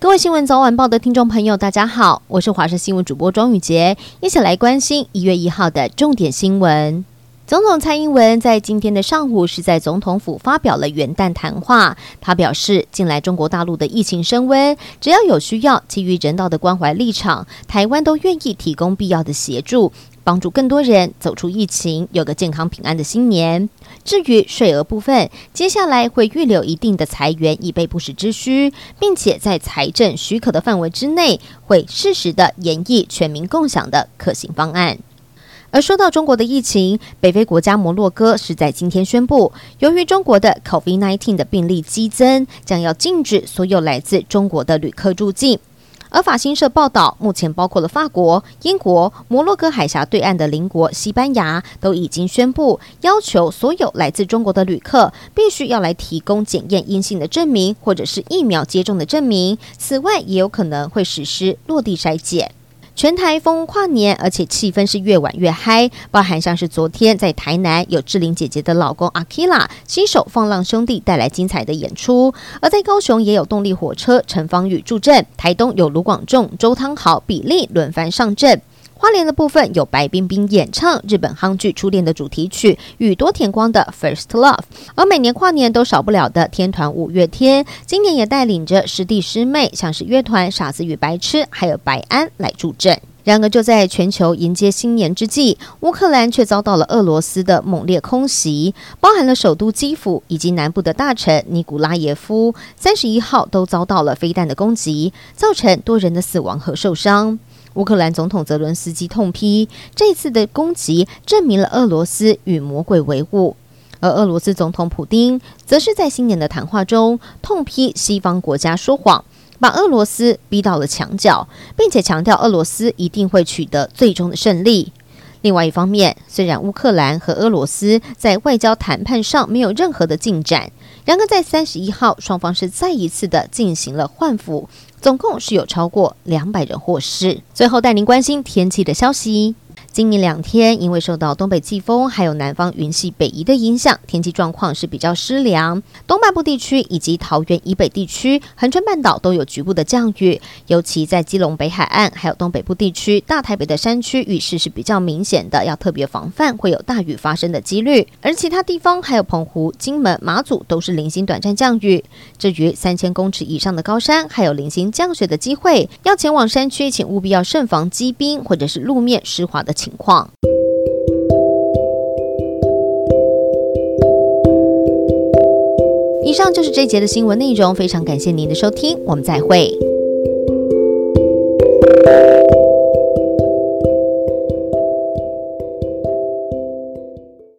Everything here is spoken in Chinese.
各位新闻早晚报的听众朋友，大家好，我是华视新闻主播庄宇杰，一起来关心一月一号的重点新闻。总统蔡英文在今天的上午是在总统府发表了元旦谈话，他表示，近来中国大陆的疫情升温，只要有需要，基于人道的关怀立场，台湾都愿意提供必要的协助。帮助更多人走出疫情，有个健康平安的新年。至于税额部分，接下来会预留一定的财源以备不时之需，并且在财政许可的范围之内，会适时的研议全民共享的可行方案。而说到中国的疫情，北非国家摩洛哥是在今天宣布，由于中国的 COVID-19 的病例激增，将要禁止所有来自中国的旅客入境。而法新社报道，目前包括了法国、英国、摩洛哥海峡对岸的邻国西班牙，都已经宣布要求所有来自中国的旅客必须要来提供检验阴性的证明，或者是疫苗接种的证明。此外，也有可能会实施落地筛检。全台风跨年，而且气氛是越晚越嗨，包含像是昨天在台南有志玲姐姐的老公阿 Kila，新手放浪兄弟带来精彩的演出，而在高雄也有动力火车陈芳宇助阵，台东有卢广仲、周汤豪、比利轮番上阵。花莲的部分有白冰冰演唱日本夯剧《初恋》的主题曲，宇多田光的《First Love》。而每年跨年都少不了的天团五月天，今年也带领着师弟师妹，像是乐团傻子与白痴，还有白安来助阵。然而，就在全球迎接新年之际，乌克兰却遭到了俄罗斯的猛烈空袭，包含了首都基辅以及南部的大城尼古拉耶夫，三十一号都遭到了飞弹的攻击，造成多人的死亡和受伤。乌克兰总统泽伦斯基痛批这次的攻击证明了俄罗斯与魔鬼为伍，而俄罗斯总统普京则是在新年的谈话中痛批西方国家说谎，把俄罗斯逼到了墙角，并且强调俄罗斯一定会取得最终的胜利。另外一方面，虽然乌克兰和俄罗斯在外交谈判上没有任何的进展，然而在三十一号，双方是再一次的进行了换俘。总共是有超过两百人获释。最后带您关心天气的消息。今明两天，因为受到东北季风还有南方云系北移的影响，天气状况是比较湿凉。东半部地区以及桃园以北地区、恒春半岛都有局部的降雨，尤其在基隆北海岸还有东北部地区、大台北的山区雨势是比较明显的，要特别防范会有大雨发生的几率。而其他地方还有澎湖、金门、马祖都是零星短暂降雨。至于三千公尺以上的高山，还有零星降雪的机会，要前往山区，请务必要慎防积冰或者是路面湿滑的情。情况。以上就是这节的新闻内容，非常感谢您的收听，我们再会。